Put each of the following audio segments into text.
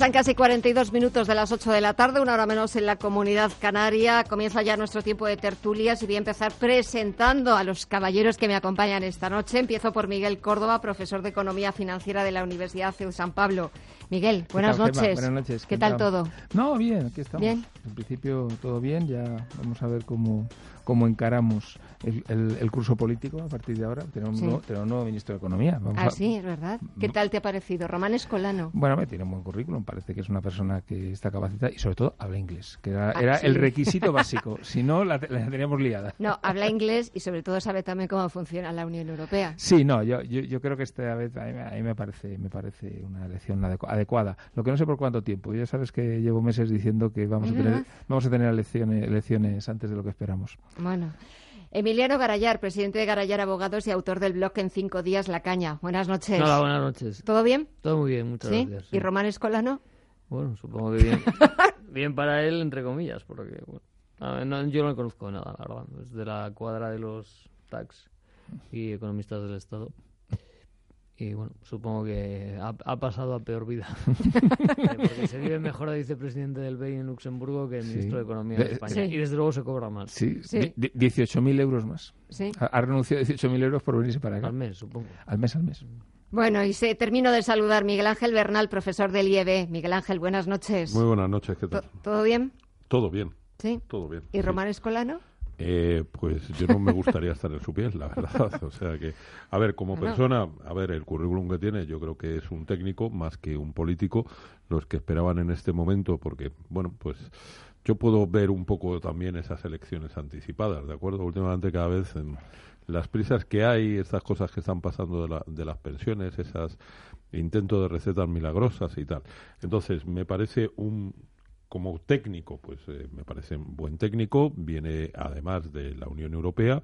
Pasan casi 42 minutos de las 8 de la tarde, una hora menos en la comunidad canaria. Comienza ya nuestro tiempo de tertulias y voy a empezar presentando a los caballeros que me acompañan esta noche. Empiezo por Miguel Córdoba, profesor de Economía Financiera de la Universidad de San Pablo. Miguel, buenas noches. Buenas noches. ¿Qué tal todo? No, bien, aquí estamos. Bien. En principio todo bien, ya vamos a ver cómo, cómo encaramos el, el, curso político a partir de ahora. Tenemos, Sí. un, nuevo, tenemos un nuevo ministro de Economía. Vamos Ah, a- sí, es verdad. ¿Qué tal te ha parecido? Román Escolano. Bueno, me tiene un buen currículum, parece que es una persona que está capacitada y sobre todo habla inglés, que era, Ah, era sí. el requisito básico, si no la, te- la teníamos liada. No, habla inglés y sobre todo sabe también cómo funciona la Unión Europea. Sí, no, yo, yo, yo creo que esta vez a mí, me- a mí me parece me parece una elección adecu- adecuada. Lo que no sé por cuánto tiempo. Ya sabes que llevo meses diciendo que vamos ¿Es a tener vamos a tener elecciones, elecciones antes de lo que esperamos. Bueno. Emiliano Garayar, presidente de Garayar Abogados y autor del blog En Cinco Días La Caña. Buenas noches. Hola, buenas noches. ¿Todo bien? Todo muy bien, muchas ¿Sí? gracias. ¿Y Román Escolano? Bueno, supongo que bien. bien para él, entre comillas, porque bueno, a ver, no, yo no le conozco nada, la verdad. Es de la cuadra de los tax y economistas del Estado. Y bueno, supongo que ha, ha pasado a peor vida. Eh, porque se vive mejor de vicepresidente del BEI en Luxemburgo que Sí. ministro de Economía De- en España. Sí. Y desde luego se cobra más. Sí, Sí. di- 18.000 euros más. Sí. Ha, ha renunciado a 18.000 euros por venirse para acá. Al mes, supongo. Al mes, al mes. Bueno, y se termino de saludar Miguel Ángel Bernal, profesor del IEB. Miguel Ángel, buenas noches. Muy buenas noches, ¿qué tal? ¿Todo bien? Todo bien, Sí. todo bien. ¿Y sí. Román Escolano? Eh, pues yo no me gustaría estar en su piel, la verdad. O sea que, a ver, como persona, a ver, el currículum que tiene, yo creo que es un técnico más que un político, los que esperaban en este momento, porque, bueno, pues yo puedo ver un poco también esas elecciones anticipadas, ¿de acuerdo? Últimamente cada vez en las prisas que hay, estas cosas que están pasando de, la- de las pensiones, esas intentos de recetas milagrosas y tal. Entonces, me parece un como técnico, pues eh, me parece un buen técnico, viene además de la Unión Europea.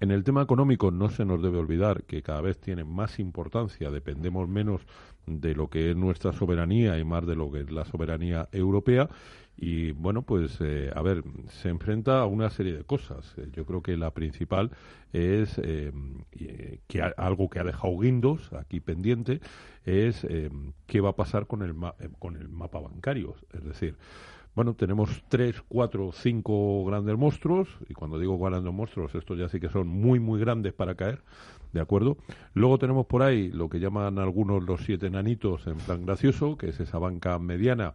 En el tema económico no se nos debe olvidar que cada vez tiene más importancia, dependemos menos de lo que es nuestra soberanía y más de lo que es la soberanía europea. Y bueno, pues eh, a ver, se enfrenta a una serie de cosas. Eh, Yo creo que la principal es eh, eh, que algo que ha dejado guindos aquí pendiente es eh, qué va a pasar con el, ma- eh, con el mapa bancario. Es decir, bueno, tenemos tres, cuatro, cinco grandes monstruos, y cuando digo grandes monstruos, estos ya sí que son muy, muy grandes para caer, ¿de acuerdo? Luego tenemos por ahí lo que llaman algunos los siete nanitos en plan gracioso, que es esa banca mediana,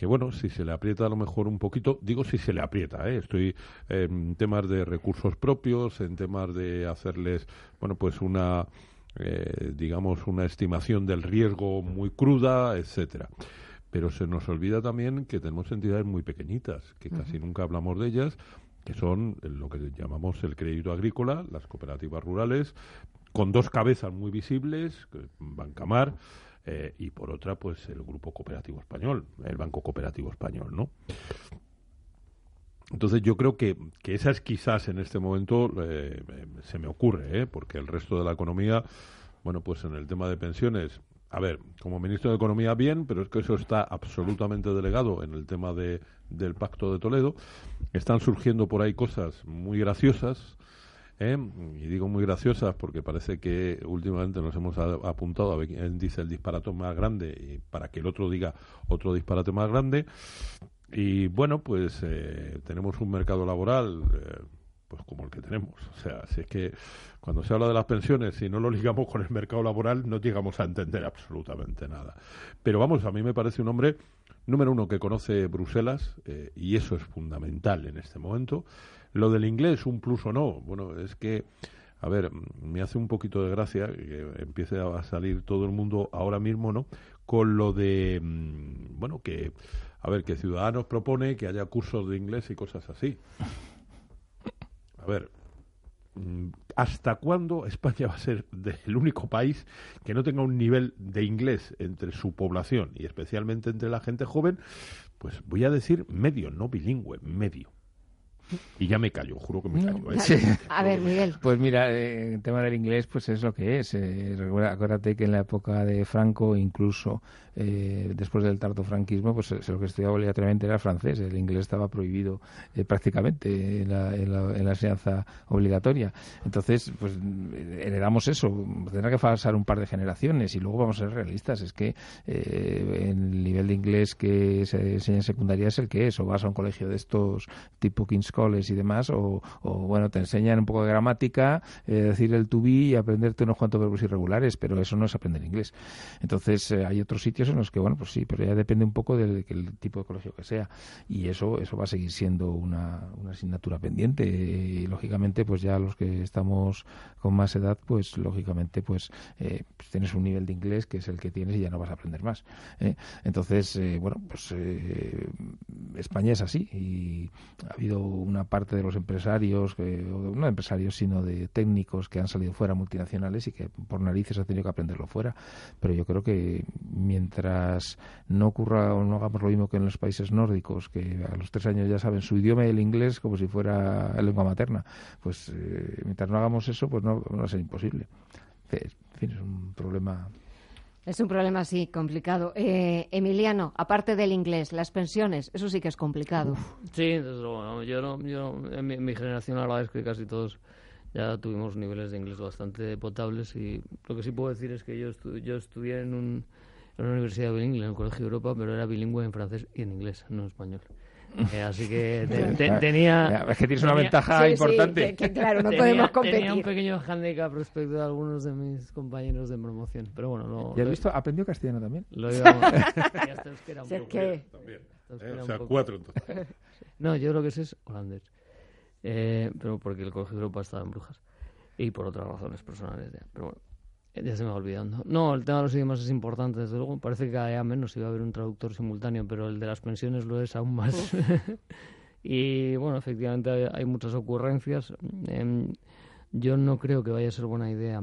que bueno, si se le aprieta a lo mejor un poquito, digo si se le aprieta, ¿eh? estoy en temas de recursos propios, en temas de hacerles, bueno, pues una, eh, digamos, una estimación del riesgo muy cruda, etcétera. Pero se nos olvida también que tenemos entidades muy pequeñitas, que casi nunca hablamos de ellas, que son lo que llamamos el crédito agrícola, las cooperativas rurales, con dos cabezas muy visibles, Bancamar, eh, y por otra, pues el Grupo Cooperativo Español, el Banco Cooperativo Español, ¿no? Entonces yo creo que, que esa es quizás en este momento, eh, eh, se me ocurre, ¿eh? porque el resto de la economía, bueno, pues en el tema de pensiones, a ver, como ministro de Economía bien, pero es que eso está absolutamente delegado en el tema de, del Pacto de Toledo. Están surgiendo por ahí cosas muy graciosas, ¿eh? y digo muy graciosas porque parece que últimamente nos hemos apuntado a ver quién dice el disparate más grande y para que el otro diga otro disparate más grande. Y bueno, pues eh, tenemos un mercado laboral eh, pues como el que tenemos. O sea, si es que cuando se habla de las pensiones, si no lo ligamos con el mercado laboral, no llegamos a entender absolutamente nada. Pero vamos, a mí me parece un hombre, número uno, que conoce Bruselas, eh, y eso es fundamental en este momento. Lo del inglés, un plus o no, bueno, es que, a ver, me hace un poquito de gracia que empiece a salir todo el mundo ahora mismo, ¿no? Con lo de, mm, bueno, que, a ver, que Ciudadanos propone que haya cursos de inglés y cosas así. A ver, mm, ¿hasta cuándo España va a ser el único país que no tenga un nivel de inglés entre su población y especialmente entre la gente joven pues voy a decir medio, no bilingüe, medio. Y ya me callo, juro que me callo. ¿eh? Sí. A ver, Miguel. Pues mira, eh, el tema del inglés pues es lo que es. Eh, acuérdate que en la época de Franco, incluso eh, después del franquismo, pues lo que estudiaba obligatoriamente era francés. El inglés estaba prohibido prácticamente en la, en, la, enseñanza obligatoria. Entonces, pues heredamos eso. Tendrá que pasar un par de generaciones y luego vamos a ser realistas. Es que el nivel de inglés que se enseña en secundaria es el que es. O vas a un colegio de estos tipo King's y demás, o, bueno, te enseñan un poco de gramática, eh, decir el to be y aprenderte unos cuantos verbos irregulares, pero eso no es aprender inglés. Entonces, eh, hay otros sitios en los que, bueno, pues sí, pero ya depende un poco del, tipo de colegio que sea. Y eso, eso va a seguir siendo una, una asignatura pendiente. Y lógicamente, pues ya los que estamos con más edad, pues lógicamente, pues, eh, pues tienes un nivel de inglés que es el que tienes y ya no vas a aprender más. Entonces, bueno, pues España es así y ha habido una parte de los empresarios, no de empresarios, sino de técnicos que han salido fuera multinacionales y que por narices han tenido que aprenderlo fuera. Pero yo creo que mientras no ocurra o no hagamos lo mismo que en los países nórdicos, que a los tres años ya saben su idioma y el inglés como si fuera lengua materna, pues eh, mientras no hagamos eso, pues no, va a ser imposible. En fin, es un problema es un problema, sí, complicado. Eh, Emiliano, aparte del inglés, las pensiones, eso sí que es complicado. Sí, luego. Yo, no, yo en mi, generación, la verdad es que casi todos ya tuvimos niveles de inglés bastante potables y lo que sí puedo decir es que yo, yo estudié en, un, en una universidad bilingüe, en el Colegio de Europa, pero era bilingüe en francés y en inglés, no en español. Eh, así que tenía... Es que tienes una ventaja importante. claro, no podemos competir. Tenía un pequeño handicap respecto a algunos de mis compañeros de promoción, pero bueno... Lo, ¿Y has visto? ¿Aprendió castellano también? Lo está, un poco, que... También. Eh, o sea, cuatro entonces. no, yo lo que sé es holandés. Eh, pero porque el Colegio de Europa estaba en Brujas. Y por otras razones personales. Ya. Pero bueno, ya se me va olvidando. No, el tema de los idiomas es importante, desde luego. Parece que cada día menos iba a haber un traductor simultáneo, pero el de las pensiones lo es aún más. y bueno, efectivamente hay, muchas ocurrencias. Em, yo no creo que vaya a ser buena idea.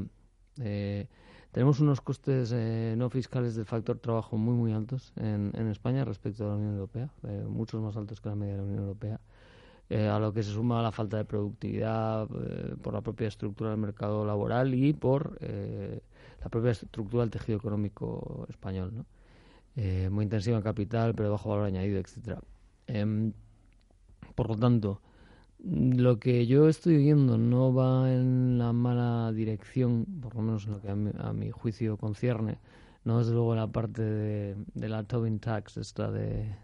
Eh, tenemos unos costes eh, no fiscales del factor trabajo muy, muy altos en, en España respecto a la Unión Europea, eh, muchos más altos que la media de la Unión Europea. Eh, a lo que se suma la falta de productividad eh, por la propia estructura del mercado laboral y por eh, la propia estructura del tejido económico español, ¿no? muy intensiva en capital, pero bajo valor añadido, etcétera. Em, por lo tanto, lo que yo estoy viendo no va en la mala dirección, por lo menos en lo que a mi, juicio concierne, no desde luego la parte de, de la Tobin Tax, esta de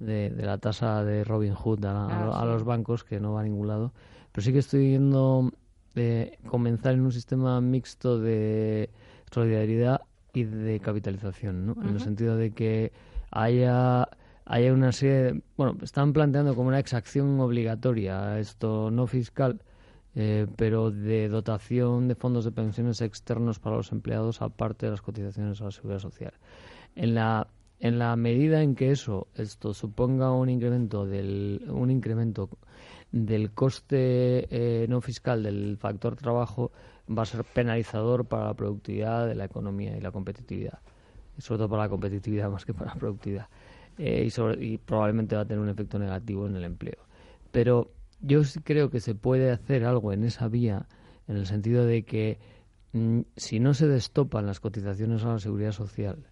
de, la tasa de Robin Hood a, ah, los bancos, que no va a ningún lado. Pero sí que estoy viendo eh, comenzar en un sistema mixto de solidaridad y de capitalización, ¿no? En el sentido de que haya haya una serie bueno están planteando como una exacción obligatoria esto no fiscal eh, pero de dotación de fondos de pensiones externos para los empleados aparte de las cotizaciones a la seguridad social en la en la medida en que eso esto suponga un incremento del un incremento del coste eh, no fiscal del factor trabajo va a ser penalizador para la productividad de la economía y la competitividad. Sobre todo para la competitividad más que para la productividad. Eh, y, probablemente va a tener un efecto negativo en el empleo. Pero yo sí creo que se puede hacer algo en esa vía en el sentido de que mm, si no se destopan las cotizaciones a la seguridad social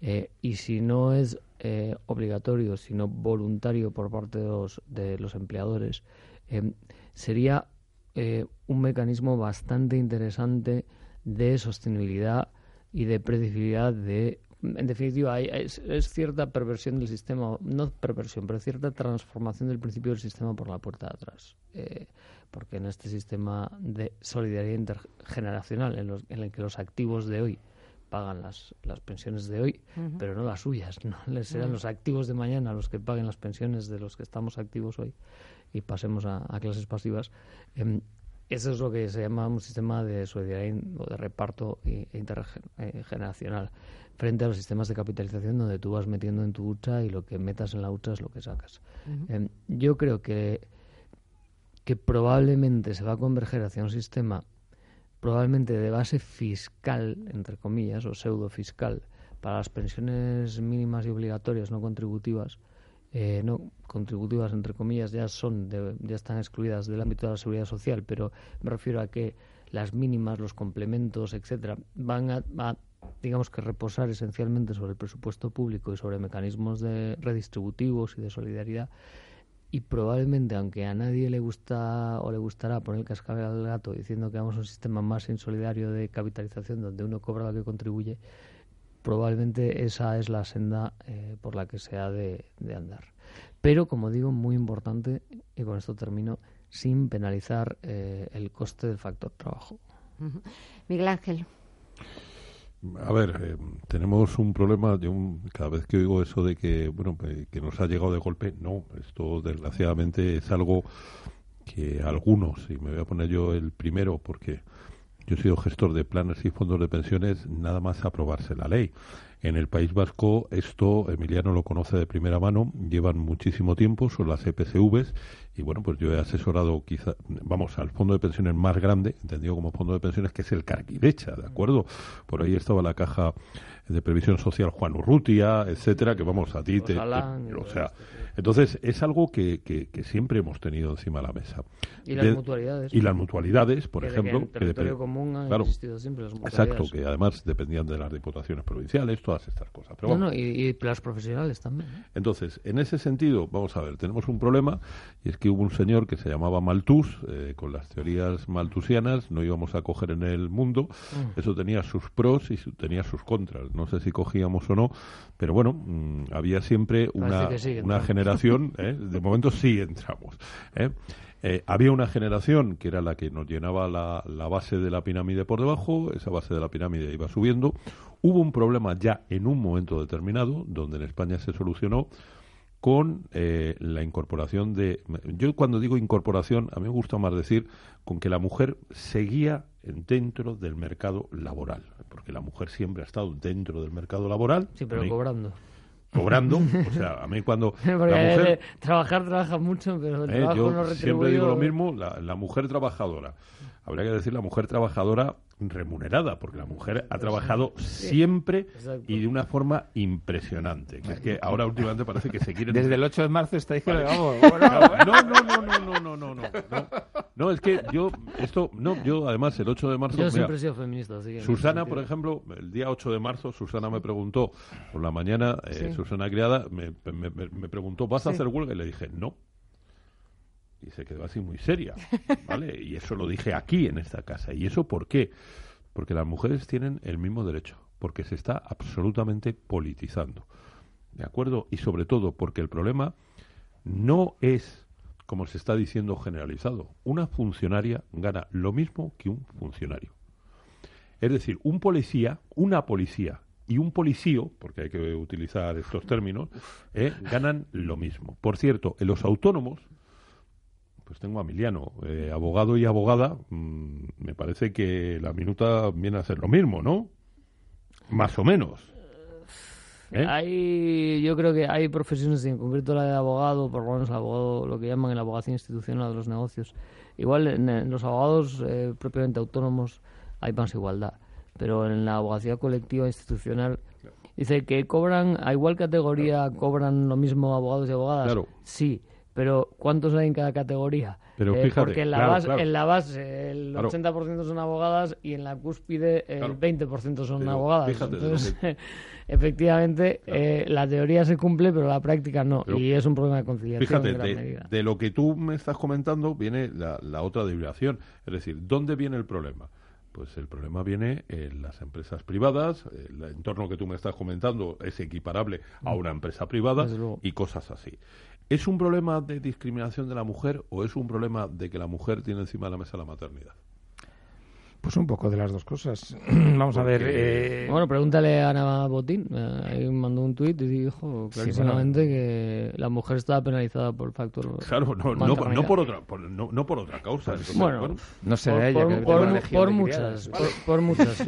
eh, y si no es eh, obligatorio, sino voluntario por parte de los, de los empleadores, eh, sería un mecanismo bastante interesante de sostenibilidad y de predecibilidad de en definitiva, hay, es, cierta perversión del sistema, no perversión, pero cierta transformación del principio del sistema por la puerta de atrás. porque en este sistema de solidaridad intergeneracional, en, los, en el que los activos de hoy pagan las, las pensiones de hoy, pero no las suyas. No serán los activos de mañana los que paguen las pensiones de los que estamos activos hoy y pasemos a, clases pasivas. Em, eso es lo que se llama un sistema de solidaridad o de reparto intergeneracional frente a los sistemas de capitalización donde tú vas metiendo en tu hucha y lo que metas en la hucha es lo que sacas. Em, yo creo que, que probablemente se va a converger hacia un sistema probablemente de base fiscal, entre comillas, o pseudo fiscal, para las pensiones mínimas y obligatorias no contributivas, eh, no contributivas entre comillas ya son ya están excluidas del ámbito de la seguridad social pero me refiero a que las mínimas los complementos etcétera van a, digamos que reposar esencialmente sobre el presupuesto público y sobre mecanismos de redistributivos y de solidaridad y probablemente aunque a nadie le gusta o le gustará poner el cascabel al gato diciendo que vamos a un sistema más insolidario de capitalización donde uno cobra lo que contribuye probablemente esa es la senda eh, por la que se ha de, andar. Pero como digo muy importante y con esto termino sin penalizar eh, el coste del factor trabajo. Miguel Ángel a ver, eh, tenemos un problema. un, cada vez que oigo eso de que, bueno, que nos ha llegado de golpe, no. Esto, desgraciadamente, es algo que algunos, y me voy a poner yo el primero, porque yo he sido gestor de planes y fondos de pensiones, nada más aprobarse la ley. En el País Vasco esto Emiliano lo conoce de primera mano, llevan muchísimo tiempo, son las EPCVs y bueno, pues yo he asesorado quizá, vamos, al fondo de pensiones más grande, entendido como fondo de pensiones, que es el Carquidecha, ¿de acuerdo? Por ahí estaba la caja de previsión social Juan Urrutia, etcétera, que vamos, a ti te, o sea, entonces es algo que, que, siempre hemos tenido encima de la mesa. Y las mutualidades. Y las mutualidades, por ejemplo. Que en territorio común han existido siempre las mutualidades. Exacto, que además dependían de las diputaciones provinciales, todas estas cosas. Pero no, y, las profesionales también. Entonces, en ese sentido, vamos a ver, tenemos un problema y es que hubo un señor que se llamaba Malthus, eh, con las teorías malthusianas, no íbamos a coger en el mundo, mm. eso tenía sus pros y tenía sus contras, no sé si cogíamos o no, pero bueno, mm, había siempre una, una generación, ¿eh? de momento sí entramos, ¿eh? Eh, había una generación que era la que nos llenaba la, la, base de la pirámide por debajo, esa base de la pirámide iba subiendo. Hubo un problema ya en un momento determinado, donde en España se solucionó con eh, la incorporación de... Yo cuando digo incorporación, a mí me gusta más decir con que la mujer seguía dentro del mercado laboral, porque la mujer siempre ha estado dentro del mercado laboral. Sí, pero cobrando cobrando. O sea, a mí cuando la mujer... trabajar trabaja mucho, pero el eh, trabajo no Siempre digo lo mismo, la, mujer trabajadora. Habría que decir la mujer trabajadora remunerada, porque la mujer ha trabajado siempre y de una forma impresionante. Que es que ahora últimamente parece que se quiere Desde el 8 de marzo está diciendo, vale. vamos, no, no, no, no, no, no, no, no. No, es que yo, esto, no, yo además el 8 de marzo... Yo siempre he sido feminista, Susana, por ejemplo, el día 8 de marzo, Susana me preguntó, por la mañana, eh. Susana Criada, me, me, preguntó, ¿vas a hacer huelga? Y le dije, no y se quedó así muy seria, ¿vale? Y eso lo dije aquí en esta casa. ¿Y eso por qué? Porque las mujeres tienen el mismo derecho, porque se está absolutamente politizando, ¿de acuerdo? Y sobre todo porque el problema no es, como se está diciendo generalizado, una funcionaria gana lo mismo que un funcionario. Es decir, un policía, una policía y un policío, porque hay que utilizar estos términos, ¿eh? ganan lo mismo. Por cierto, en los autónomos, pues tengo a Emiliano, eh, abogado y abogada, mm, me parece que la minuta viene a ser lo mismo, ¿no? Más o menos. ¿Eh? Hay, yo creo que hay profesiones, en concreto la de abogado, por lo menos el abogado, lo que llaman el abogacía institucional de los negocios. Igual en, los abogados eh, propiamente autónomos hay más igualdad, pero en la abogacía colectiva institucional dice que cobran, a igual categoría, cobran lo mismo abogados y abogadas. Claro. Sí, pero ¿cuántos hay en cada categoría? Pero eh, porque en la, base, en la base el 80% son abogadas y en la cúspide el 20% son abogadas. Entonces, efectivamente, eh, la teoría se cumple, pero la práctica no. y es un problema de conciliación. Fíjate, de, lo que tú me estás comentando viene la, la otra derivación. Es decir, ¿dónde viene el problema? Pues el problema viene en las empresas privadas, el entorno que tú me estás comentando es equiparable a mm. una empresa privada y cosas así. ¿Es un problema de discriminación de la mujer o es un problema de que la mujer tiene encima de la mesa la maternidad? Pues un poco de las dos cosas. Vamos a ver. Eh... Bueno, pregúntale a Ana Botín. Eh, ahí mandó un tuit y dijo clarísimamente que la mujer estaba penalizada por el factor. Claro, no, no, no, por otra, no, no, por otra causa. bueno, no sé por, ella. Por, que por, muchas, por, muchas,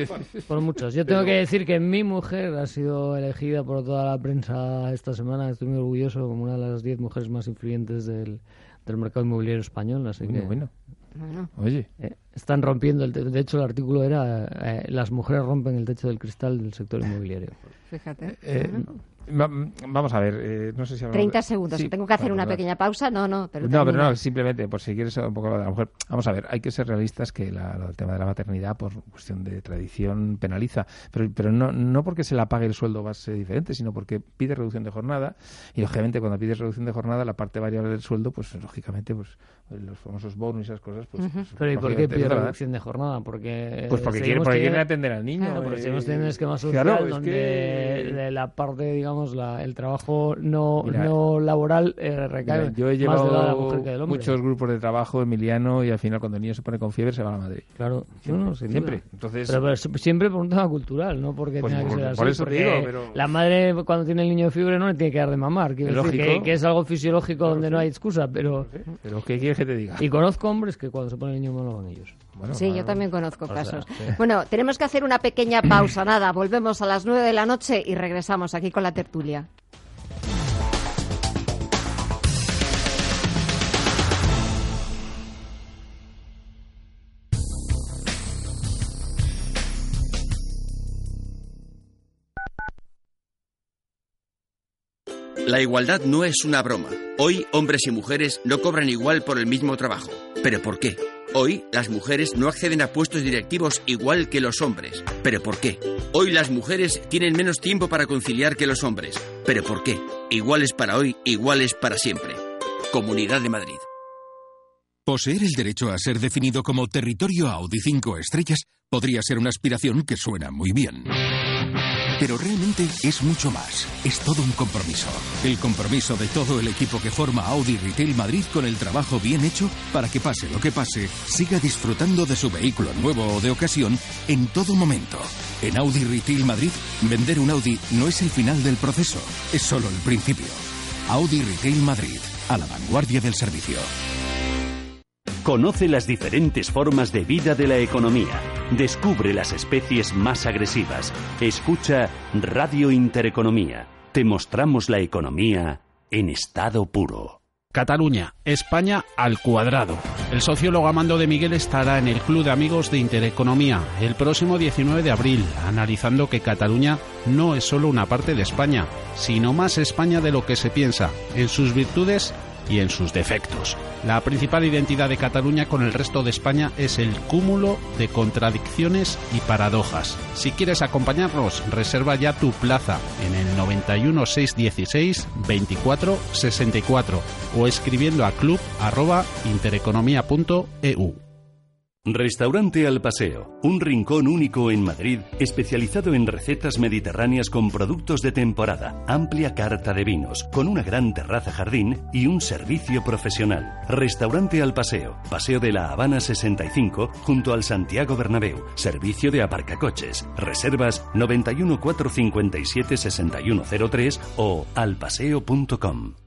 por muchas. Yo tengo que decir que mi mujer ha sido elegida por toda la prensa esta semana. Estoy muy orgulloso como una de las diez mujeres más influyentes del, del mercado inmobiliario español. Así que bueno. Oye. Eh, están rompiendo, el de hecho el artículo era, eh, las mujeres rompen el techo del cristal del sector inmobiliario. Fíjate. Eh, Vamos a ver, eh, no sé si 30 segundos. Tengo que hacer una pequeña pausa. No, no, pero. No, pero no, simplemente por si quieres un poco de la mujer. Vamos a ver, hay que ser realistas que el tema de la maternidad, por cuestión de tradición, penaliza. Pero, pero no, no porque se la pague el sueldo va a ser diferente, sino porque pide reducción de jornada. Y lógicamente, cuando pides reducción de jornada, la parte variable del sueldo, pues lógicamente, pues los famosos bonus y esas cosas. Pues, pues pero ¿y por qué pide reducción de jornada? Porque. Pues porque, quiere, porque quieren atender al niño. Claro, porque seguimos teniendo un esquema social donde de la parte, digamos, la, el trabajo no, no laboral eh, recae yo he llevado más de la mujer que del hombre. muchos grupos de trabajo, Emiliano, y al final cuando el niño se pone con fiebre se va a Madrid. Claro, siempre. siempre. Entonces, pero, siempre por un tema cultural, no porque pues tenga que ser así. Por eso digo, pero... La madre cuando tiene el niño de fiebre no le tiene que dar de mamar. Quiero decir que, es algo fisiológico donde no hay excusa, pero... Pero ¿qué quieres que te diga? Y conozco hombres que cuando se pone el niño malo van ellos. Sí, yo también conozco casos. Bueno, tenemos que hacer una pequeña pausa, nada, volvemos a las nueve de la noche y regresamos aquí con la tertulia. La igualdad no es una broma. Hoy hombres y mujeres no cobran igual por el mismo trabajo. ¿Pero por qué? Hoy las mujeres no acceden a puestos directivos igual que los hombres. ¿Pero por qué? Hoy las mujeres tienen menos tiempo para conciliar que los hombres. ¿Pero por qué? Iguales para hoy, iguales para siempre. Comunidad de Madrid. Poseer el derecho a ser definido como territorio Audi 5 estrellas podría ser una aspiración que suena muy bien. Pero realmente es mucho más. Es todo un compromiso. El compromiso de todo el equipo que forma Audi Retail Madrid con el trabajo bien hecho para que pase lo que pase, siga disfrutando de su vehículo nuevo o de ocasión en todo momento. En Audi Retail Madrid, vender un Audi no es el final del proceso, es solo el principio. Audi Retail Madrid, a la vanguardia del servicio. Conoce las diferentes formas de vida de la economía. Descubre las especies más agresivas. Escucha Radio Intereconomía. Te mostramos la economía en estado puro. Cataluña, España al cuadrado. El sociólogo Amando de Miguel estará en el Club de Amigos de Intereconomía el próximo 19 de abril, analizando que Cataluña no es solo una parte de España, sino más España de lo que se piensa, en sus virtudes y en sus defectos. La principal identidad de Cataluña con el resto de España es el cúmulo de contradicciones y paradojas. Si quieres acompañarnos, reserva ya tu plaza en el 91 616 24 64 o escribiendo a club@intereconomia.eu. Restaurante Al Paseo, un rincón único en Madrid, especializado en recetas mediterráneas con productos de temporada, amplia carta de vinos, con una gran terraza jardín y un servicio profesional. Restaurante Al Paseo, Paseo de la Habana 65, junto al Santiago Bernabéu, servicio de aparcacoches, reservas 91 457 6103 o alpaseo.com.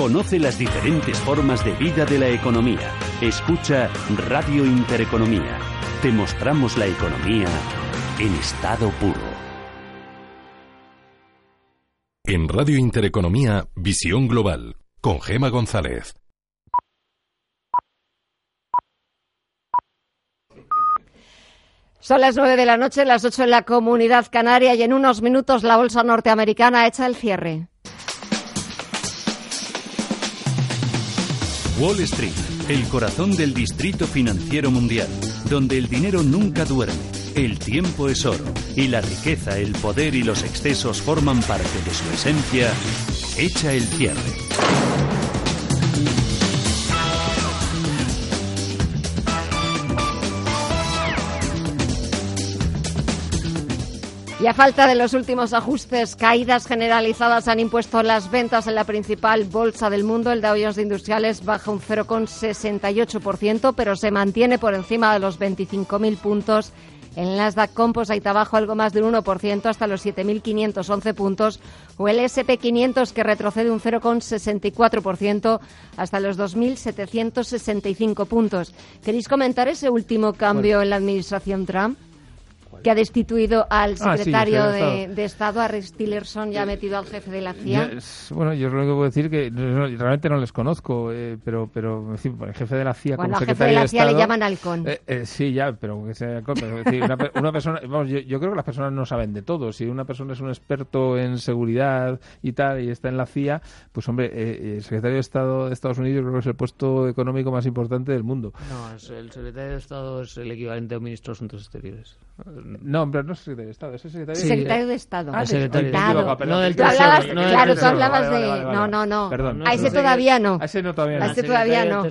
Conoce las diferentes formas de vida de la economía. Escucha Radio Intereconomía. Te mostramos la economía en estado puro. En Radio Intereconomía, Visión Global, con Gema González. Son las nueve de la noche, las ocho en la comunidad canaria y en unos minutos la bolsa norteamericana echa el cierre. Wall Street, el corazón del distrito financiero mundial, donde el dinero nunca duerme, el tiempo es oro y la riqueza, el poder y los excesos forman parte de su esencia, echa el cierre. Y a falta de los últimos ajustes, caídas generalizadas han impuesto las ventas en la principal bolsa del mundo. El Dow Jones de Industriales baja un 0,68%, pero se mantiene por encima de los 25.000 puntos. El Nasdaq Composite abajo algo más del 1% hasta los 7.511 puntos o el SP500 que retrocede un 0,64% hasta los 2.765 puntos. ¿Queréis comentar ese último cambio en la administración Trump? Que ha destituido al Ah, sí, secretario secretario de, Estado, a Rex Tillerson, ya ha metido al jefe de la CIA. Bueno, yo lo único que puedo decir que no- realmente no les conozco, eh, pero, pero el jefe de la CIA Bueno, como al jefe secretario de la CIA le Estado- llaman halcón. Eh, eh, sí, ya, pero que sea halcón, pero decir, una, una persona, vamos, yo, yo creo que las personas no saben de todo. Si una persona es un experto en seguridad y tal y está en la CIA, pues hombre, eh, eh, el secretario de Estado de Estados Unidos creo que es el puesto económico más importante del mundo. No, el secretario de Estado es el equivalente a un ministro de Asuntos Exteriores. No, hombre, no es secretario de Estado, es el secretario, Sí, secretario de Estado. Ah, el secretario. equivocado, Claro. perdón. No del Tú hablabas, no del claro, tú hablabas Vale, de... vale, vale, No, vale. no, no. Perdón. A ese No, todavía no. A ese no todavía no. A ese todavía no.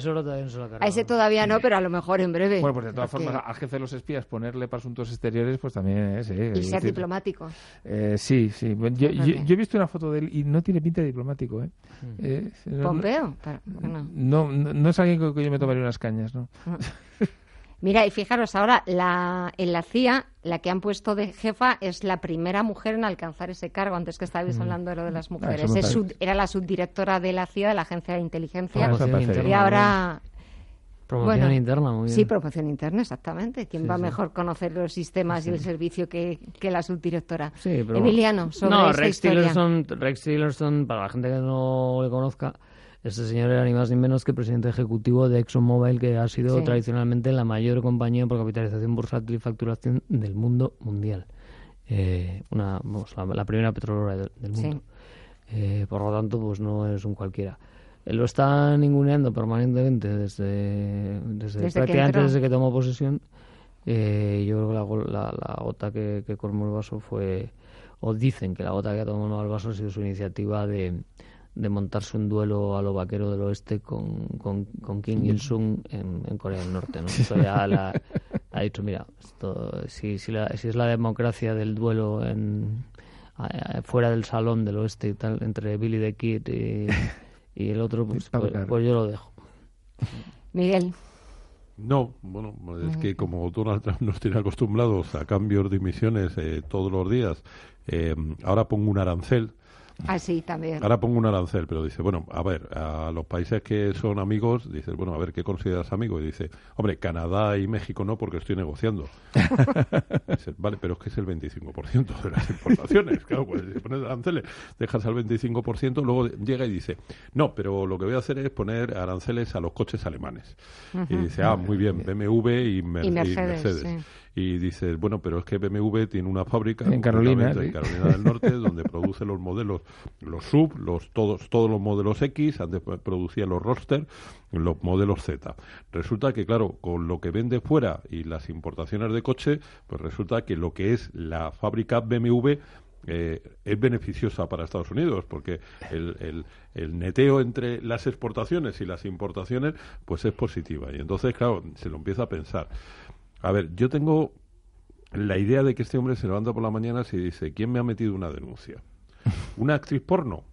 A ese todavía no, pero a lo mejor en breve. Bueno, pues de todas formas, al jefe de los espías ponerle para asuntos exteriores, pues también es. eh, Y ser diplomático. Eh, sí, sí. Bueno, Yo, he visto una foto de él y no tiene pinta de diplomático, ¿eh? Eh, no- Pompeo. pero-. No, no, no es alguien con que yo me tomaría unas cañas, ¿no? Mira, y fijaros ahora, la, en la CIA, la que han puesto de jefa es la primera mujer en alcanzar ese cargo, antes que estabais hablando de lo de las mujeres. Mm. Ah, me Es parece. sub- era la subdirectora de la CIA, de la Agencia de Inteligencia, Ah, y ahora... Promoción Bueno, interna, muy bien. Sí, promoción interna, exactamente. ¿Quién Sí, va a sí. mejor conocer los sistemas y el servicio que, que la subdirectora? Sí, pero Emiliano, sobre no, esta Rex historia. Tillerson, Rex Tillerson, para la gente que no le conozca, este señor era ni más ni menos que presidente ejecutivo de ExxonMobil, que ha sido Sí. tradicionalmente la mayor compañía por capitalización bursátil y facturación del mundo mundial. Eh, una, vamos, la, la primera petrolera del, del Sí. mundo. Eh, por lo tanto, pues no es un cualquiera. Eh, Lo está ninguneando permanentemente desde, desde, Desde que prácticamente entró. desde que tomó posesión. Eh, yo creo que la, la, la gota que, que colmó el vaso fue, o dicen que la gota que ha tomado el vaso ha sido su iniciativa de, de montarse un duelo a lo vaquero del oeste con, con, con Kim Il-sung en, en Corea del Norte. ¿no? Esto ya la- ha dicho, mira, esto, si, si, la- si es la democracia del duelo en, a- a- fuera del salón del oeste y tal, entre Billy the Kid y, y el otro, pues, pues, pues yo lo dejo. Miguel, No, bueno, es que como Donald Trump nos tiene acostumbrados a cambios de emisiones eh, todos los días, eh, ahora pongo un arancel. Así también. Ahora pongo un arancel, pero dice, bueno, a ver, a los países que son amigos, dices, bueno, a ver, ¿qué consideras amigo? Y dice, hombre, Canadá y México no, porque estoy negociando. Dice, vale, pero es que es el 25% de las importaciones. Claro, pues si pones aranceles, dejas al 25%, luego llega y dice, no, pero lo que voy a hacer es poner aranceles a los coches alemanes. Y dice, ah, muy bien, BMW y, Mer- Y y Mercedes, Mercedes. sí. Y dices, bueno, pero es que BMW tiene una fábrica En Carolina, concretamente, sí. en Carolina del Norte, donde produce los modelos, los sub, los todos, todos los modelos X, antes producía los roster, los modelos Z. Resulta que, claro, con lo que vende fuera y las importaciones de coche, pues resulta que lo que es la fábrica BMW eh, es beneficiosa para Estados Unidos, porque el, el, el neteo entre las exportaciones y las importaciones, pues es positiva. Y entonces, claro, se lo empieza a pensar. A ver, yo tengo la idea de que este hombre se levanta por la mañana y dice, ¿quién me ha metido una denuncia? ¿Una actriz porno?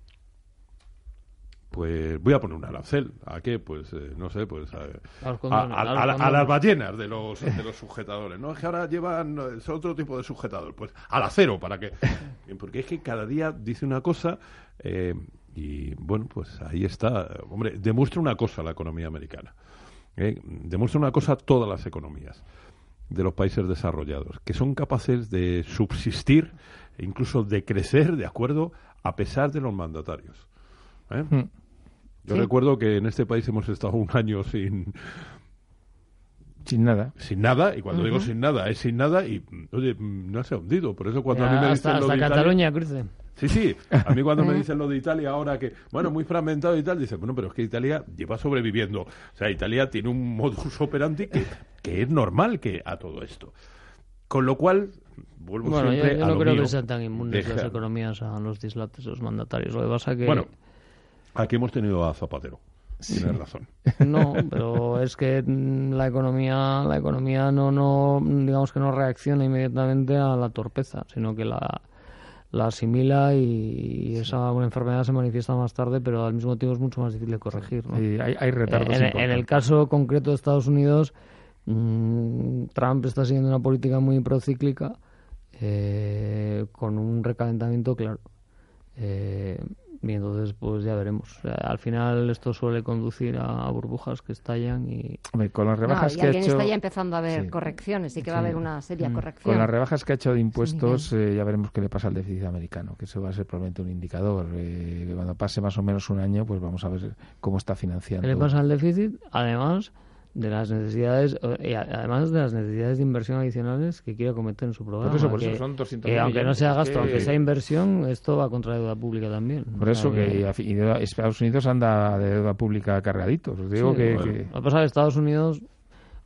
Pues voy a poner un arancel. ¿A qué? Pues eh, no sé, pues a, A las ballenas de los, de los sujetadores. No, es que ahora llevan eh, es otro tipo de sujetador. Pues al acero, para que... Porque es que cada día dice una cosa eh, y bueno, pues ahí está. Hombre, demuestra una cosa la economía americana. ¿eh? Demuestra una cosa todas las economías de los países desarrollados, que son capaces de subsistir e incluso de crecer de acuerdo a pesar de los mandatarios. ¿eh? Mm. Yo Sí. recuerdo que en este país hemos estado un año sin, Sin nada. sin nada, y cuando digo sin nada, es sin nada, y oye, mm, no se ha hundido. Por eso cuando a mí Ya me hasta dicen lo hasta de Italia- Cataluña, cruce. Sí, sí. A mí cuando me dicen lo de Italia ahora que, bueno, muy fragmentado y tal, dicen, bueno, pero es que Italia lleva sobreviviendo. O sea, Italia tiene un modus operandi que, que es normal que a todo esto. Con lo cual, vuelvo Bueno, yo, siempre yo a no lo creo mío. que sean tan inmunes Deja- las economías a los dislates de los mandatarios. Lo que pasa que... Bueno, aquí hemos tenido a Zapatero. Tienes razón. No, pero es que mm, la economía, la economía no, no, digamos que no reacciona inmediatamente a la torpeza, sino que la, la asimila y esa una enfermedad se manifiesta más tarde, pero al mismo tiempo es mucho más difícil de corregir. hay, hay retardos en, en el caso concreto de Estados Unidos, mm, Trump está siguiendo una política muy procíclica eh, con un recalentamiento claro. Eh, Y entonces, pues ya veremos. al final, esto suele conducir a, burbujas que estallan y. con las rebajas y que ha hecho. está ya empezando a haber correcciones y que va a haber una seria mm. corrección. Con las rebajas que ha hecho de impuestos, eh, ya veremos qué le pasa al déficit americano, que eso va a ser probablemente un indicador. Eh, cuando pase más o menos un año, pues vamos a ver cómo está financiando. ¿Qué le pasa al déficit? Además de las necesidades, y además de las necesidades de inversión adicionales que quiere cometer en su programa. Por eso, por eso son 200 que aunque no sea gasto, aunque sea inversión, esto va contra la deuda pública también. Por eso que, Estados Unidos anda de deuda pública cargadito. Os digo que, Lo que pasa es que Estados Unidos,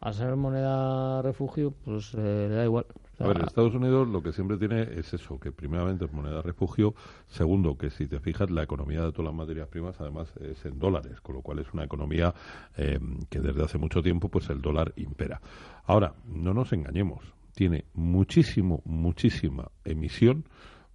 al ser moneda refugio, pues eh, le da igual. A ver, Estados Unidos lo que siempre tiene es eso, que primeramente es moneda refugio, segundo, que si te fijas, la economía de todas las materias primas además es en dólares, con lo cual es una economía eh, que desde hace mucho tiempo pues el dólar impera. Ahora, no nos engañemos, tiene muchísimo, muchísima emisión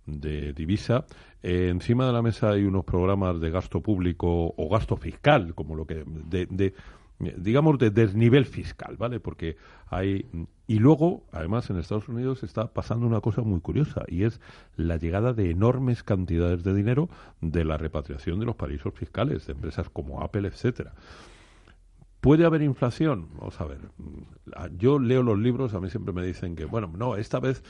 de divisa. Eh, encima de la mesa hay unos programas de gasto público o gasto fiscal, como lo que de digamos, de desnivel fiscal, ¿vale? Porque hay... Y luego, además, en Estados Unidos está pasando una cosa muy curiosa, y es la llegada de enormes cantidades de dinero de la repatriación de los paraísos fiscales, de empresas como Apple, etcétera. ¿Puede haber inflación? Vamos a ver. Yo leo los libros, a mí siempre me dicen que, bueno, no, esta vez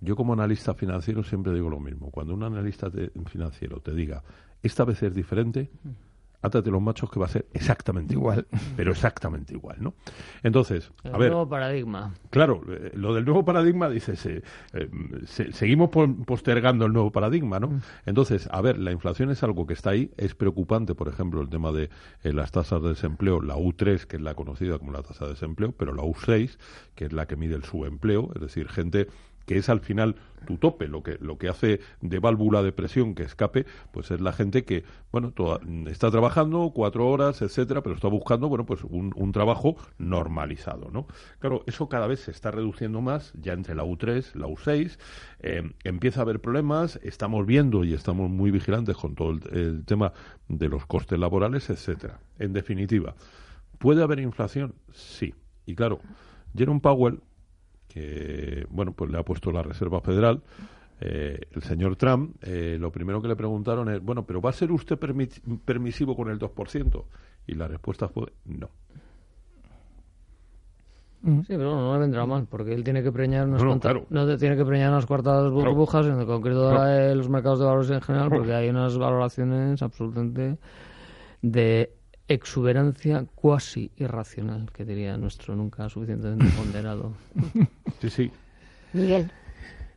yo como analista financiero siempre digo lo mismo. Cuando un analista financiero te diga, esta vez es diferente, átate los machos que va a ser exactamente igual, pero exactamente igual, ¿no? Entonces, el a ver. nuevo paradigma. Claro, eh, lo del nuevo paradigma, dices, eh, seguimos postergando el nuevo paradigma, ¿no? Mm. Entonces, a ver, la inflación es algo que está ahí, es preocupante, por ejemplo, el tema de eh, las tasas de desempleo, la U3, que es la conocida como la tasa de desempleo, pero la U6, que es la que mide el subempleo, es decir, gente que es al final tu tope, lo que, lo que hace de válvula de presión que escape, pues es la gente que, bueno, está trabajando cuatro horas, etcétera, pero está buscando, bueno, pues un, trabajo normalizado, ¿no? Claro, eso cada vez se está reduciendo más, ya entre la U3, la U6, eh, empieza a haber problemas, estamos viendo y estamos muy vigilantes con todo el tema de los costes laborales, etcétera. En definitiva, ¿puede haber inflación? Sí. Y claro, Jerome Powell que bueno pues le ha puesto la Reserva Federal eh, el señor Trump eh, lo primero que le preguntaron es bueno pero va a ser usted permisivo con el 2% y la respuesta fue no Sí, pero no le vendrá mal, porque él tiene que preñar unas cuantas, no, tiene que preñar unas cuartas burbujas, en concreto los mercados de valores en general, porque hay unas valoraciones absolutamente de exuberancia cuasi irracional, que diría nuestro nunca suficientemente ponderado. Sí, sí. Miguel.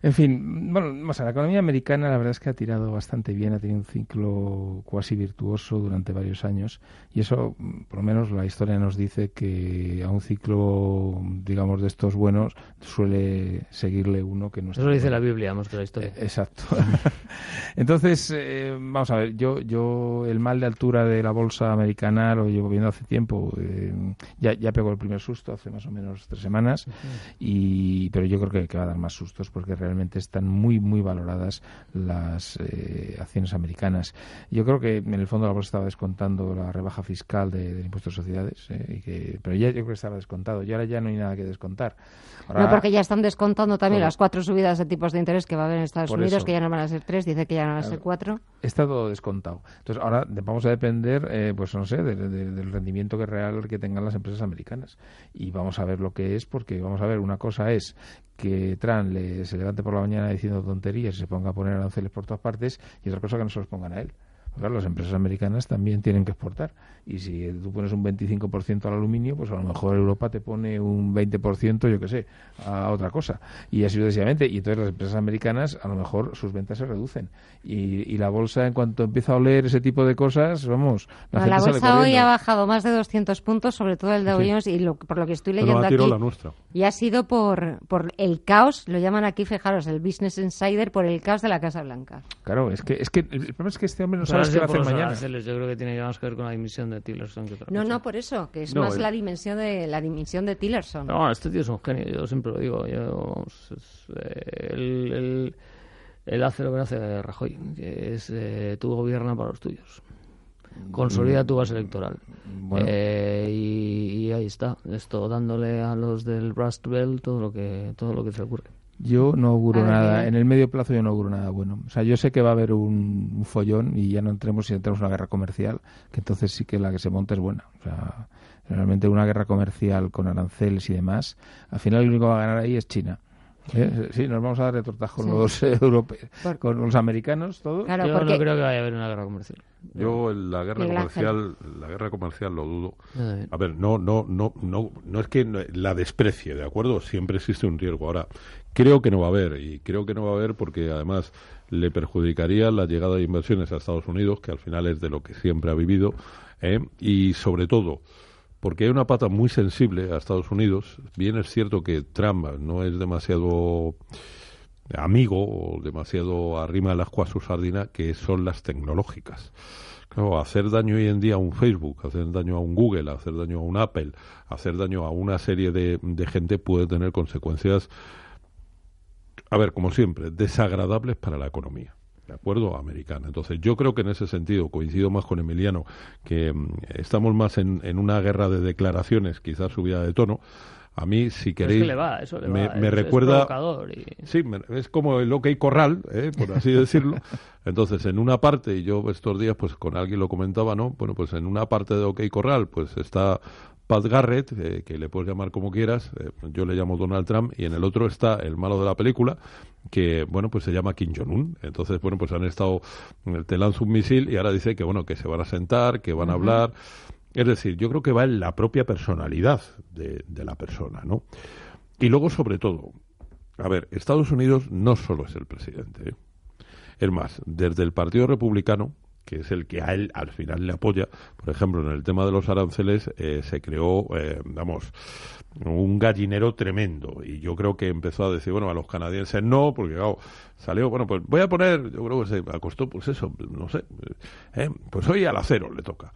En fin, bueno, la economía americana la verdad es que ha tirado bastante bien, ha tenido un ciclo cuasi virtuoso durante varios años y eso, por lo menos la historia nos dice que a un ciclo, digamos, de estos buenos suele seguirle uno que no Eso lo dice la Biblia más que la historia. Eh, exacto. Entonces, eh, vamos a ver, yo, yo el mal de altura de la bolsa americana lo llevo viendo hace tiempo. Eh, ya, ya pegó el primer susto hace más o menos tres semanas, y, pero yo creo que, que va a dar más sustos porque realmente realmente están muy, muy valoradas las eh, acciones americanas. Yo creo que en el fondo la bolsa estaba descontando la rebaja fiscal de, del impuesto de sociedades, eh, que, pero ya yo creo que estaba descontado. Y ahora ya no hay nada que descontar. no, porque ya están descontando también las cuatro subidas de tipos de interés que va a haber en Estados Unidos, que ya no van a ser tres, dice que ya no van a ser cuatro. Está todo descontado. Entonces ahora vamos a depender, eh, pues no sé, del rendimiento que real que tengan las empresas americanas. Y vamos a ver lo que es, porque vamos a ver, una cosa es que Trump le, se levante por la mañana diciendo tonterías y se ponga a poner aranceles por todas partes y otra cosa que no se los pongan a él. Claro, las empresas americanas también tienen que exportar. Y si tú pones un 25% al aluminio, pues a lo mejor Europa te pone un 20%, yo qué sé, a otra cosa. Y así sucesivamente. Y entonces las empresas americanas, a lo mejor sus ventas se reducen. Y, la bolsa, en cuanto empieza a oler ese tipo de cosas, vamos. La, la bolsa hoy ha bajado más de 200 puntos, sobre todo el Dow Jones, y por lo que estoy leyendo aquí. Y ha sido por, por el caos, lo llaman aquí, fijaros, el Business Insider, por el caos de la Casa Blanca. Claro, es que, es que el problema es que este hombre no sabe va a hacer mañana. Yo creo que tiene más que ver con la dimisión de Tillerson que otra No, no, por eso, que es más la dimensión de la dimisión de Tillerson. No, este tío es un genio, yo siempre lo digo. Yo, él, hace lo que hace Rajoy, que es eh, tu gobierna para los tuyos. Consolida tu base electoral. Eh, y, ahí está, esto dándole a los del Rust Belt todo lo que todo lo que se ocurre. Yo no auguro A ver, nada. En el medio plazo yo no auguro nada bueno. O sea, yo sé que va a haber un, un follón y ya no entremos si entramos en una guerra comercial, que entonces sí que la que se monta es buena. O sea, realmente una guerra comercial con aranceles y demás, al final el único que va a ganar ahí es China. ¿Eh? Sí, nos vamos a dar de tortas con Sí. los europeos, Por- con los americanos, todos. Claro, Yo porque no creo que vaya a haber una guerra comercial. Yo en la guerra Miguel Ángel. comercial, la guerra comercial lo dudo. A ver, no, no, no, no, no es que la desprecie, ¿de acuerdo? Siempre existe un riesgo. Ahora, creo que no va a haber, y creo que no va a haber porque además le perjudicaría la llegada de inversiones a Estados Unidos, que al final es de lo que siempre ha vivido, ¿eh? y sobre todo porque hay una pata muy sensible a Estados Unidos. Bien es cierto que Trump no es demasiado amigo o demasiado arrima el ascua a su sardina, que son las tecnológicas. Claro, hacer daño hoy en día a un Facebook, hacer daño a un Google, hacer daño a un Apple, hacer daño a una serie de gente puede tener consecuencias, a ver, como siempre, desagradables para la economía. ¿De acuerdo? Americana. Entonces, yo creo que en ese sentido coincido más con Emiliano, que mm, estamos más en, en una guerra de declaraciones, quizás subida de tono. A mí, si queréis, es que le va, eso le me, recuerda Sí, es como el OK Corral, ¿eh? por así decirlo. Entonces, en una parte, y yo estos días pues con alguien lo comentaba, ¿no? Bueno, pues en una parte de OK Corral pues está Pat Garrett, eh, que le puedes llamar como quieras, eh, yo le llamo Donald Trump, y en el otro está el malo de la película, que, bueno, pues se llama Kim Jong-un. Entonces, bueno, pues han estado, eh, te lanza un misil y ahora dice que, bueno, que se van a sentar, que van a hablar. Es decir, yo creo que va en la propia personalidad de, de la persona, ¿no? Y luego, sobre todo, a ver, Estados Unidos no solo es el presidente. ¿eh? Es más, desde el Partido Republicano, que es el que a él al final le apoya, por ejemplo, en el tema de los aranceles, eh, se creó, eh, vamos, un gallinero tremendo. Y yo creo que empezó a decir, bueno, a los canadienses no, porque salió, bueno, pues voy a poner, yo creo que se acostó, pues eso, no sé, eh, pues hoy al acero le toca.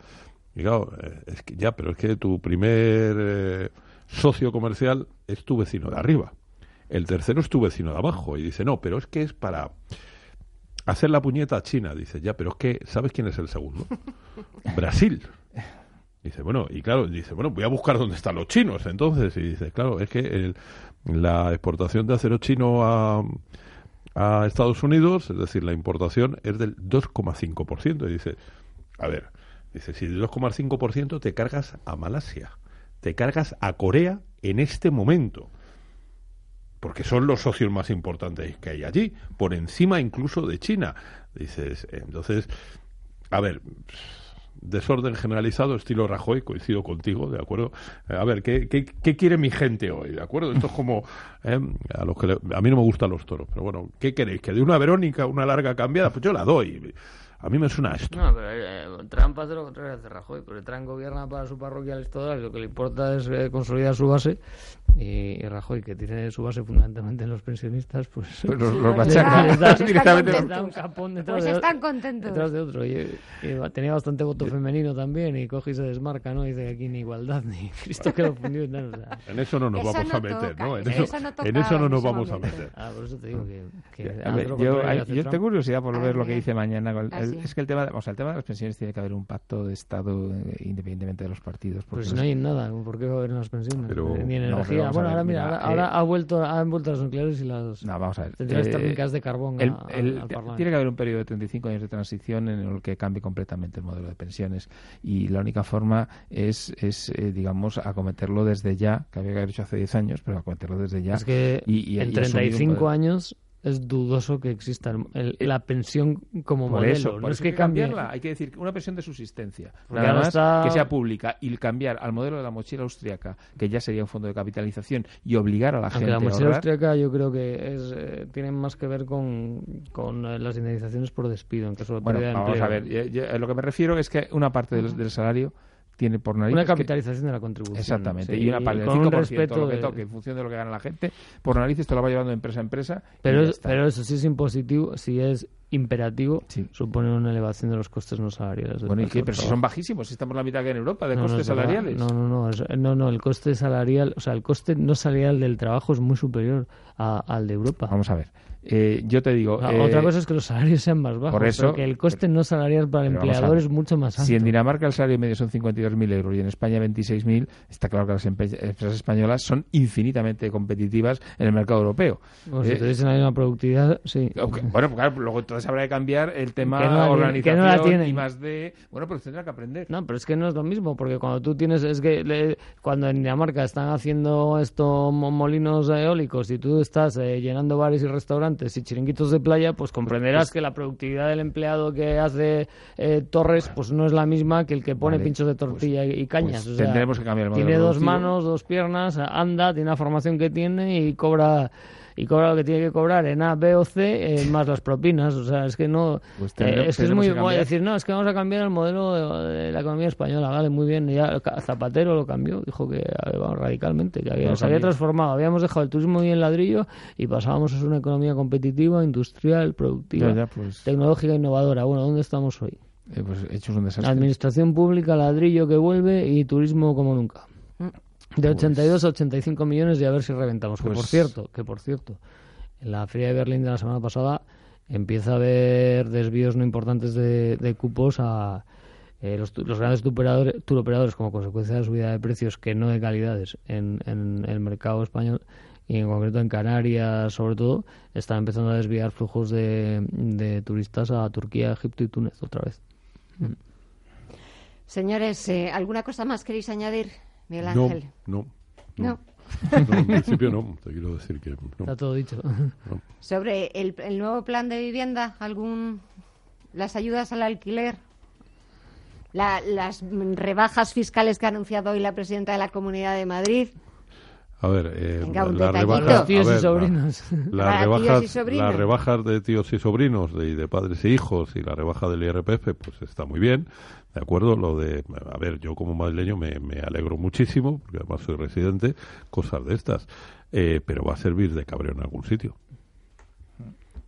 Y claro, eh, es que ya, pero es que tu primer socio comercial es tu vecino de arriba. El tercero es tu vecino de abajo. Y dice, no, pero es que es para hacer la puñeta a China. Dice, ya, pero es que, ¿sabes quién es el segundo? Brasil. Dice, bueno, y claro, dice, bueno, voy a buscar dónde están los chinos. Entonces, y dice, claro, es que el- la exportación de acero chino a, a Estados Unidos, es decir, la importación es del 2,5%. Y dice, a ver, dice, si del 2,5% te cargas a Malasia, te cargas a Corea en este momento porque son los socios más importantes que hay allí, por encima incluso de China. Dices, entonces, a ver, desorden generalizado, estilo Rajoy, coincido contigo, ¿de acuerdo? A ver, ¿qué, qué, qué quiere mi gente hoy? ¿De acuerdo? Esto es como, eh, a, los que le- a mí no me gustan los toros, pero bueno, ¿qué queréis? ¿Que de una Verónica, una larga cambiada? Pues yo la doy. A mí me suena esto. No, pero eh, Trump hace lo contrario hace Rajoy, porque Trump gobierna para su parroquia electoral, lo que le importa es eh, consolidar su base, y, y Rajoy, que tiene su base fundamentalmente en los pensionistas, pues... Pues los- los machaca directamente. les contentos. da un capón detrás, Pues de, están contentos. detrás de otro. Y, y tenía bastante voto femenino también, y coge y se desmarca, ¿no? Dice que aquí ni igualdad, ni Cristo que lo fundió y tal, o sea. En eso no nos Eso vamos no a meter, toca, ¿no? En eso eso, no en tocaba eso no en nos vamos a meter. Ah, por eso te digo que... que A ver, yo, yo tengo curiosidad por ver lo que dice mañana. con el- Es que el tema, o sea, el tema de las pensiones tiene que haber un pacto de Estado eh, independientemente de los partidos. porque Pues no no es- hay nada, ¿por qué va a haber unas pensiones? Pero- Ni en No, energía. a bueno, ver, ahora mira, mira, ahora, ahora eh, ha vuelto, han vuelto las nucleares y las No, vamos a ver. centrales eh, térmicas de carbón el- a- el- al Parlamento. tiene que haber un periodo de 35 años de transición en el que cambie completamente el modelo de pensiones y la única forma es, es eh, digamos, acometerlo desde ya, que había que haber hecho hace 10 años, pero acometerlo desde ya. Es que y- y- en y asumir un 35 modelo. años es dudoso que exista el- el- la pensión como Por modelo. eso, por no es que que cambie. cambiarla. Hay que decir una pensión de subsistencia. Nada más está- que sea pública y cambiar al modelo de la mochila austriaca, que ya sería un fondo de capitalización, y obligar a la Aunque gente la a mochila ahorrar. austríaca yo creo que es, eh, tiene más que ver con, con eh, las indemnizaciones por despido en caso de Bueno, pérdida de vamos empleo. a ver. yo- yo- a lo que me refiero es que una parte del, del salario tiene por narices Una que- capitalización de la contribución. Exactamente, sí, y una parte del con un 5% respeto lo que de- en función de lo que gana la gente, por narices te lo va llevando de empresa a empresa. Pero, es- pero eso sí es impositivo si es imperativo supone una elevación de los costes no salariales. Bueno, ¿y qué? Pero si son bajísimos, si estamos la mitad que en Europa de costes salariales. No, no, no, no, no, el coste salarial, o sea, el coste no salarial del trabajo es muy superior al de Europa. Vamos a ver. Eh, yo te digo. Ah, otra eh, cosa es que los salarios sean más bajos. Por eso. que el coste no salarial para el empleador es mucho más alto. Si en Dinamarca el salario medio son 52.000 euros y en España 26.000, está claro que las empresas españolas son infinitamente competitivas en el mercado europeo. Si eh, tuviesen la misma productividad, sí. Bueno, pues claro, luego entonces habrá que cambiar el tema de no organización y más de. Bueno, pero tendrá que aprender. No, pero es que no es lo mismo, porque cuando tú tienes. Es que cuando en Dinamarca están haciendo estos molinos eólicos y tú estás llenando bares y restaurantes y chiringuitos de playa, pues comprenderás pues que la productividad del empleado que hace eh, torres pues no es la misma que el que pone pinchos de tortilla y, pues cañas. tendremos que cambiar el modelo Tiene dos manos, dos piernas, anda, tiene la formación que tiene y cobra y cobra lo que tiene que cobrar en A, B o C eh, más las propinas. O sea, es que no. Pues eh, es que es muy. decir, no, es que vamos a cambiar el modelo de, la economía española. Vale, muy bien. Ya Zapatero lo cambió, dijo que vamos, radicalmente, que había, se había transformado. Habíamos dejado el turismo y el ladrillo y pasábamos a ser una economía competitiva, industrial, productiva, pues. tecnológica, innovadora. Bueno, ¿dónde estamos hoy? Eh, pues hechos un desastre. Administración pública, ladrillo que vuelve y turismo como nunca. De 82 a 85 millones y a ver si reventamos. Que por pues cierto, que por cierto, en la feria de Berlín de la semana pasada empieza a haber desvíos no importantes de, cupos a eh, los, grandes turoperadores como consecuencia de la subida de precios que no de calidades en, el mercado español y en concreto en Canarias sobre todo están empezando a desviar flujos de, turistas a Turquía, Egipto y Túnez otra vez. Señores, eh, ¿alguna cosa más queréis añadir? Miguel Ángel. No, no. en principio no, te quiero decir que no. Está todo dicho. Sobre el, el, nuevo plan de vivienda, algún las ayudas al alquiler, las rebajas fiscales que ha anunciado hoy la presidenta de la Comunidad de Madrid. A ver, eh, la, rebaja, tíos y sobrinos. las rebajas de tíos y sobrinos, de, de padres e hijos y la rebaja del IRPF, pues está muy bien. ¿De acuerdo? Lo de, a ver, yo como madrileño me, me alegro muchísimo, porque además soy residente, cosas de estas, eh, pero va a servir de cabreo en algún sitio.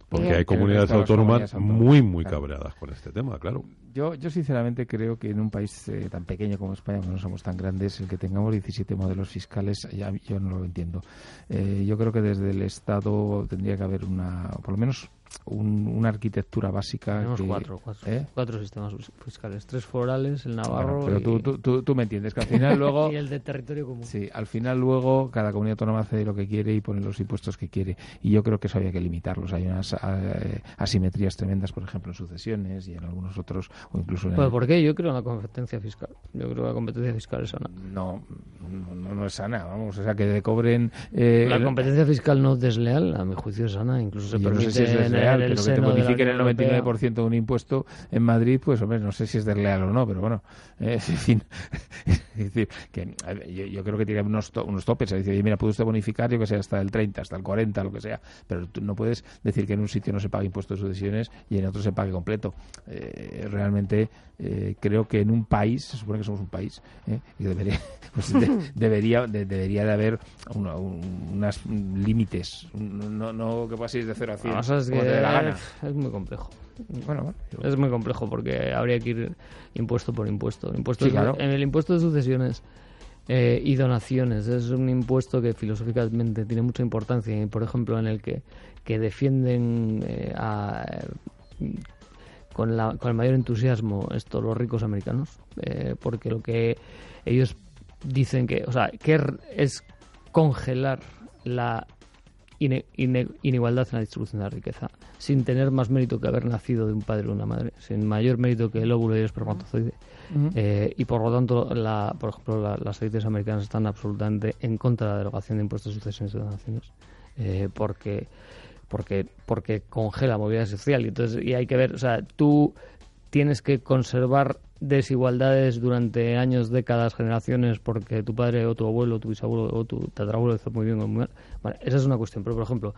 Porque hay comunidades autónomas muy, muy cabreadas con este tema, claro. Yo, yo sinceramente creo que en un país eh, tan pequeño como España, que no somos tan grandes, el que tengamos 17 modelos fiscales, ya, yo no lo entiendo. Eh, yo creo que desde el Estado tendría que haber una, por lo menos una arquitectura básica. Tenemos cuatro, ¿eh? cuatro, sistemas fiscales, tres forales, el Navarro. pero tú, tú, tú, me entiendes que al final luego. y el de territorio común. Sí, al final luego cada comunidad autónoma hace lo que quiere y pone los impuestos que quiere. Y yo creo que eso había que limitarlos. Hay unas eh, asimetrías tremendas, por ejemplo, en sucesiones y en algunos otros, o incluso en. ¿Por qué? Yo creo en la competencia fiscal. Yo creo que la competencia fiscal es sana. No, no, no es sana, vamos. O sea, que cobren. Eh, la competencia fiscal no desleal, a mi juicio, es sana. Incluso se permite pero que te bonifiquen el 99% de un impuesto en Madrid, pues hombre, no sé si es desleal o no, pero bueno, eh, en fin, es decir, que yo, creo que tiene unos, unos topes, es decir, mira, puede usted bonificar, yo que sé, hasta el 30, hasta el 40, lo que sea, pero tú no puedes decir que en un sitio no se pague impuesto de sucesiones y en otro se pague completo. Eh, realmente eh, creo que en un país, se supone que somos un país, y debería, pues debería, de, debería de haber unos límites, no, no que paséis de 0 a 100 es muy complejo. Bueno, es muy complejo porque habría que ir impuesto por impuesto. Impuesto En el impuesto de sucesiones eh, y donaciones. Es un impuesto que filosóficamente tiene mucha importancia. Y, por ejemplo, en el que, que defienden eh, con, la, con el mayor entusiasmo esto los ricos americanos, eh, porque lo que ellos dicen que, o sea, que es congelar la inigualdad en la distribución de la riqueza, sin tener más mérito que haber nacido de un padre o una madre, sin mayor mérito que el óvulo y el espermatozoide. Eh, y por lo tanto, la, por ejemplo, las élites americanas están absolutamente en contra de la derogación de impuestos de sucesiones y donaciones, eh, porque, porque, porque congela movilidad social. Y, entonces, y hay que ver, o sea, tú tienes que conservar desigualdades durante años, décadas, generaciones, porque tu padre o tu abuelo, tu bisabuelo o tu tatarabuelo hizo muy bien o muy mal. esa es una cuestión. Pero, por ejemplo,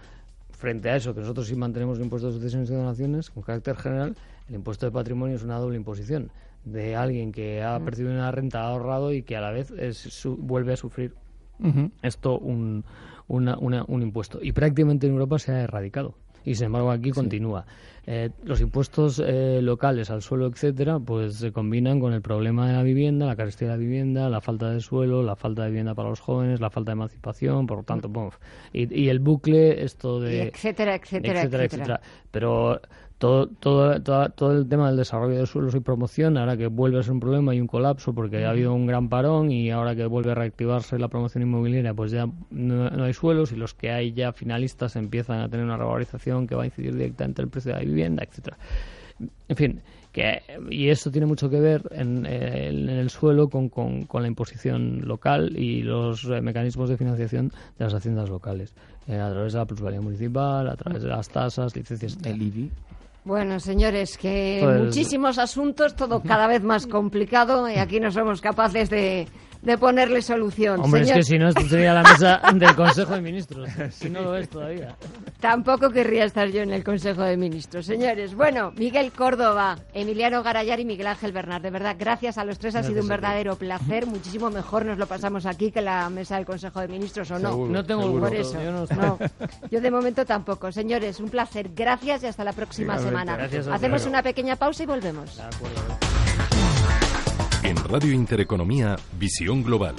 frente a eso, que nosotros sí mantenemos el impuesto de sucesiones y donaciones, con carácter general, el impuesto de patrimonio es una doble imposición de alguien que ha percibido una renta, ha ahorrado y que a la vez es, vuelve a sufrir esto un, una, un impuesto. Y prácticamente en Europa se ha erradicado. Y sin embargo aquí continúa. Eh, los impuestos eh, locales al suelo, etcétera, pues se combinan con el problema de la vivienda, la carestía de la vivienda, la falta de suelo, la falta de vivienda para los jóvenes, la falta de emancipación, por lo tanto, y, y, el bucle, esto de... etcétera, etcétera, etcétera, etcétera. Pero todo, todo, todo, el tema del desarrollo de suelos y promoción, ahora que vuelve a ser un problema y un colapso porque ha habido un gran parón y ahora que vuelve a reactivarse la promoción inmobiliaria, pues ya no, hay suelos y los que hay ya finalistas empiezan a tener una revalorización que va a incidir directamente en el precio de la vivienda, etcétera. En fin, que, y esto tiene mucho que ver en, el suelo con, con, la imposición local y los eh, mecanismos de financiación de las haciendas locales, eh, a través de la plusvalía municipal, a través de las tasas, licencias. El IBI. Bueno, señores, que pues muchísimos asuntos, todo cada vez más complicado y aquí no somos capaces de, de ponerle solución. Hombre, es que si no, esto sería la mesa del Consejo de Ministros. Si no lo es todavía. Tampoco querría estar yo en el Consejo de Ministros. Señores, bueno, Miguel Córdoba, Emiliano Garayar y Miguel Ángel Bernard. De verdad, gracias a los tres. Ha sido un verdadero placer. Muchísimo mejor nos lo pasamos aquí que la mesa del Consejo de Ministros, ¿o no? no tengo Por eso. Yo, de momento tampoco. Señores, un placer. Gracias y hasta la próxima semana. Hacemos una pequeña pausa y volvemos. En Radio Intereconomía, Visión Global.